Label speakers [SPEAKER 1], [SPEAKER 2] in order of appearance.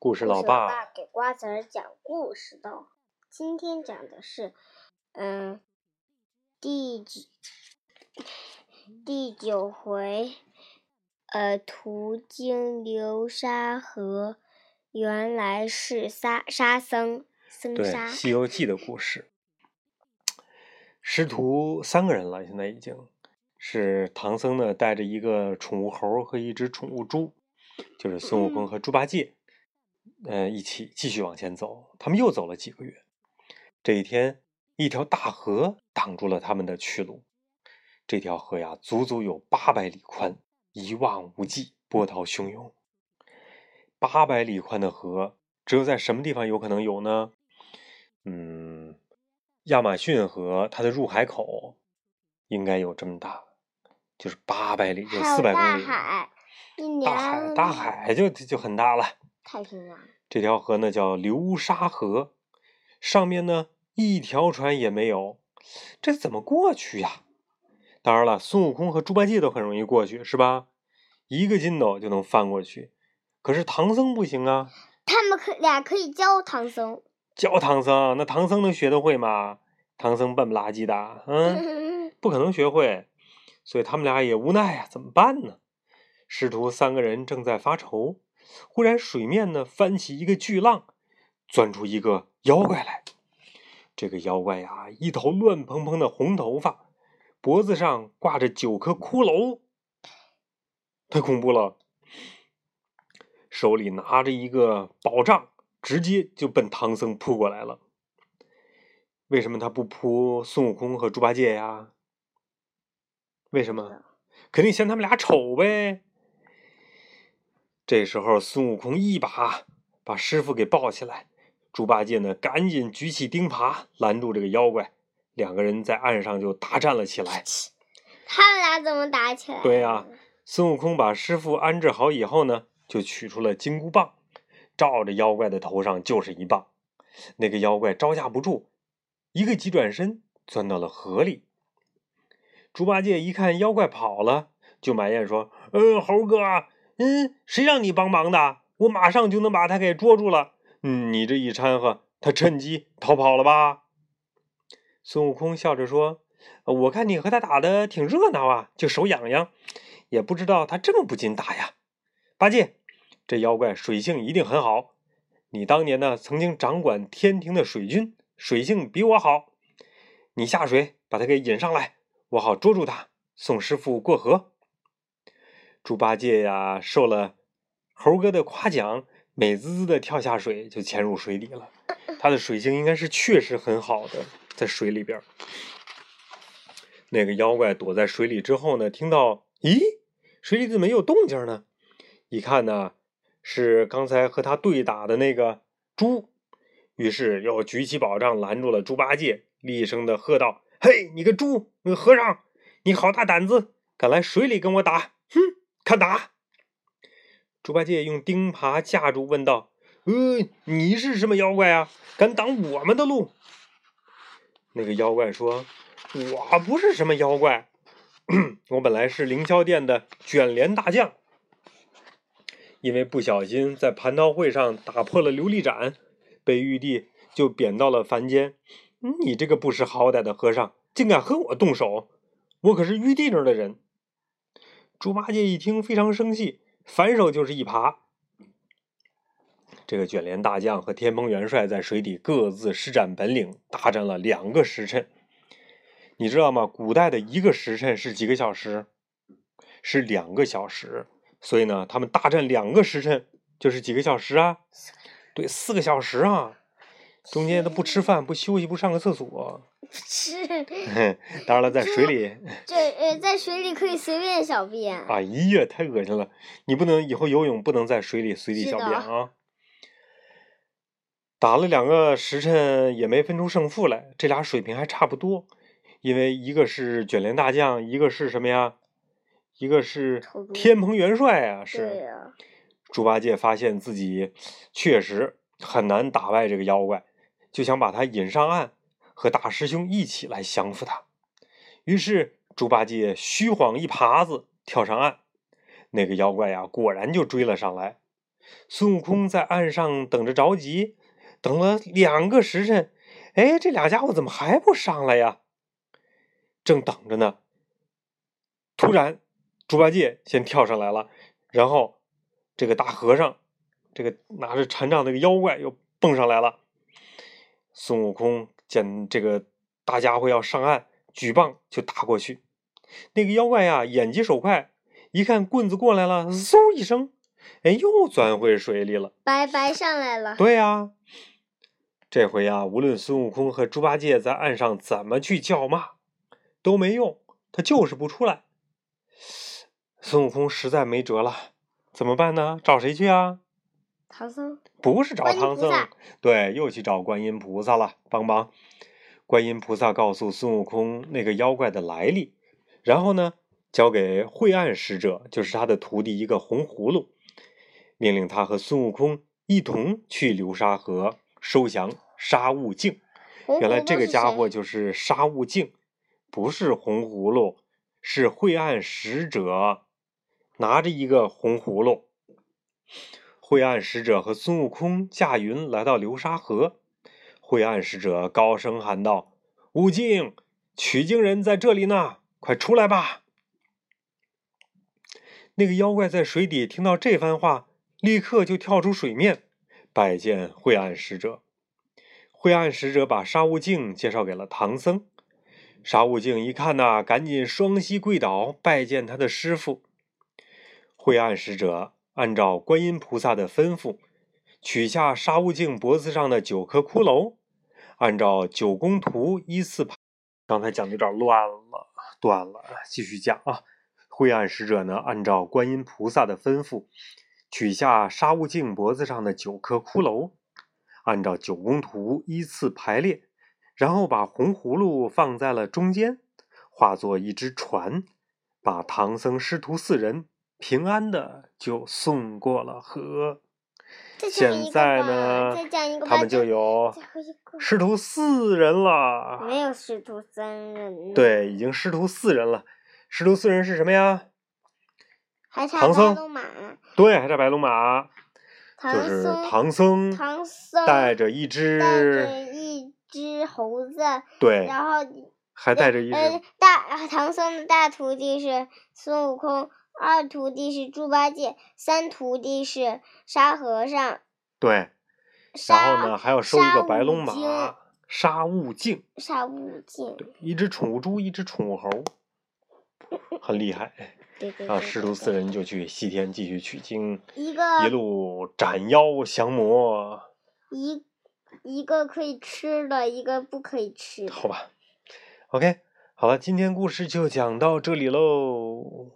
[SPEAKER 1] 故事老
[SPEAKER 2] 爸
[SPEAKER 1] 爸
[SPEAKER 2] 给瓜子儿讲故事的。今天讲的是，嗯，第九第九回，呃，途经流沙河，原来是沙沙僧僧
[SPEAKER 1] 对
[SPEAKER 2] 沙《
[SPEAKER 1] 西游记》的故事。师徒三个人了，现在已经是唐僧呢，带着一个宠物猴和一只宠物猪，就是孙悟空和猪八戒，呃，一起继续往前走。他们又走了几个月，这一天，一条大河挡住了他们的去路。这条河呀，足足有八百里宽，一望无际，波涛汹涌。八百里宽的河，只有在什么地方有可能有呢？嗯，亚马逊河它的入海口应该有这么大，就是八百里，
[SPEAKER 2] 有
[SPEAKER 1] 四百公里。
[SPEAKER 2] 大海，
[SPEAKER 1] 大海，大海就就很大了。
[SPEAKER 2] 太平洋。
[SPEAKER 1] 这条河呢叫流沙河，上面呢一条船也没有，这怎么过去呀？当然了，孙悟空和猪八戒都很容易过去，是吧？一个筋斗就能翻过去。可是唐僧不行啊，
[SPEAKER 2] 他们可俩可以教唐僧。
[SPEAKER 1] 教唐僧，那唐僧能学得会吗？唐僧笨不拉几的，嗯，不可能学会。所以他们俩也无奈呀、怎么办呢？师徒三个人正在发愁，忽然水面呢翻起一个巨浪，钻出一个妖怪来。这个妖怪呀，一头乱蓬蓬的红头发，脖子上挂着九颗骷髅，太恐怖了。手里拿着一个宝杖，直接就奔唐僧扑过来了。为什么他不扑孙悟空和猪八戒呀？为什么？肯定嫌他们俩丑呗。这时候，孙悟空一把把师傅给抱起来，猪八戒呢赶紧举起钉耙拦住这个妖怪，两个人在岸上就大战了起来。
[SPEAKER 2] 他们俩怎么打起来？
[SPEAKER 1] 对呀、孙悟空把师傅安置好以后呢，就取出了金箍棒，照着妖怪的头上就是一棒。那个妖怪招架不住，一个急转身钻到了河里。猪八戒一看妖怪跑了，就埋怨说：“嗯，猴哥，嗯，谁让你帮忙的？我马上就能把他给捉住了。嗯，你这一掺和，他趁机逃跑了吧？”孙悟空笑着说：“我看你和他打的挺热闹啊，就手痒痒，也不知道他这么不禁打呀。八戒，这妖怪水性一定很好，你当年呢曾经掌管天庭的水军，水性比我好。你下水把他给引上来，我好捉住他，送师傅过河。”猪八戒呀，受了猴哥的夸奖，美滋滋的跳下水，就潜入水底了。他的水性应该是确实很好的，在水里边。那个妖怪躲在水里之后呢，听到咦，水里怎么有动静呢？一看呢，是刚才和他对打的那个猪，于是又举起宝杖拦住了猪八戒，厉声的喝道：“嘿，你个猪，你个和尚，你好大胆子，敢来水里跟我打！哼，看打！”猪八戒用钉耙架住，问道：“呃，你是什么妖怪啊？敢挡我们的路？”那个妖怪说：“我不是什么妖怪，我本来是凌霄殿的卷帘大将，因为不小心在蟠桃会上打破了琉璃盏，被玉帝就贬到了凡间。你这个不识好歹的和尚，竟敢和我动手！我可是玉帝那儿的人。”猪八戒一听非常生气，反手就是一耙。这个卷帘大将和天蓬元帅在水底各自施展本领，大战了两个时辰。你知道吗？古代的一个时辰是几个小时？是两个小时。所以呢，他们大战两个时辰就是几个小时啊？对，四个小时啊！中间都不吃饭、不休息、不上个厕所。
[SPEAKER 2] 是
[SPEAKER 1] 当然了，在水里，
[SPEAKER 2] 这呃，在水里可以随便小便。
[SPEAKER 1] 哎呀，太恶心了！你不能以后游泳不能在水里随地小便啊！打了两个时辰也没分出胜负来，这俩水平还差不多，因为一个是卷帘大将，一个是什么呀？一个是天蓬元帅啊！
[SPEAKER 2] 对
[SPEAKER 1] 是
[SPEAKER 2] 呀、
[SPEAKER 1] 猪八戒发现自己确实很难打败这个妖怪，就想把他引上岸，和大师兄一起来降服他。于是猪八戒虚晃一耙子跳上岸，那个妖怪呀，果然就追了上来。孙悟空在岸上等着着急，等了两个时辰，哎，这俩家伙怎么还不上来呀？正等着呢，突然猪八戒先跳上来了，然后这个大和尚，这个拿着禅杖那个妖怪又蹦上来了。孙悟空见这个大家伙要上岸，举棒就打过去。那个妖怪呀，眼疾手快，一看棍子过来了，嗖一声，哎，又钻回水里了。
[SPEAKER 2] 白白上来了。
[SPEAKER 1] 对呀，这回呀，无论孙悟空和猪八戒在岸上怎么去叫骂，都没用，他就是不出来。孙悟空实在没辙了，怎么办呢？找谁去啊？
[SPEAKER 2] 唐僧。
[SPEAKER 1] 不是找唐僧，对，又去找观音菩萨了，帮忙。观音菩萨告诉孙悟空那个妖怪的来历。然后呢，交给晦暗使者，就是他的徒弟一个红葫芦，命令他和孙悟空一同去流沙河收降沙悟净。原来这个家伙就是沙悟净，不是红葫芦，是晦暗使者拿着一个红葫芦。晦暗使者和孙悟空驾云来到流沙河，晦暗使者高声喊道：“悟净，取经人在这里呢！”快出来吧！那个妖怪在水底听到这番话，立刻就跳出水面，拜见晦暗使者。晦暗使者把沙悟净介绍给了唐僧。沙悟净一看呐，赶紧双膝跪倒，拜见他的师傅。晦暗使者按照观音菩萨的吩咐，取下沙悟净脖子上的九颗骷髅，按照九宫图依次排。刚才讲的有点乱了。断了，继续讲啊！灰暗使者呢，按照观音菩萨的吩咐，取下沙悟净脖子上的九颗骷髅，按照九宫图依次排列，然后把红葫芦放在了中间，化作一只船，把唐僧师徒四人平安的就送过了河。现在呢，他们就有师徒四人了。
[SPEAKER 2] 没有师徒三人。
[SPEAKER 1] 对，已经师徒四人了。师徒四人是什么呀？
[SPEAKER 2] 还差白龙马。
[SPEAKER 1] 对，还差白龙马。
[SPEAKER 2] 就是
[SPEAKER 1] 唐僧。
[SPEAKER 2] 唐僧
[SPEAKER 1] 带着一只。
[SPEAKER 2] 带着一只猴子。
[SPEAKER 1] 对。
[SPEAKER 2] 然后。
[SPEAKER 1] 还带着一只。
[SPEAKER 2] 大唐僧的大徒弟是孙悟空。二徒弟是猪八戒，三徒弟是沙和尚。
[SPEAKER 1] 对，然后呢，还要收一个白龙马，沙悟净。
[SPEAKER 2] 沙悟净。
[SPEAKER 1] 对，一只宠物猪，一只宠物猴，很厉害。
[SPEAKER 2] 对对。
[SPEAKER 1] 啊，师徒四人就去西天继续取经，
[SPEAKER 2] 一个
[SPEAKER 1] 一路斩妖降魔。
[SPEAKER 2] 一一个可以吃的，一个不可以吃。
[SPEAKER 1] 好吧，OK，好了，今天故事就讲到这里喽。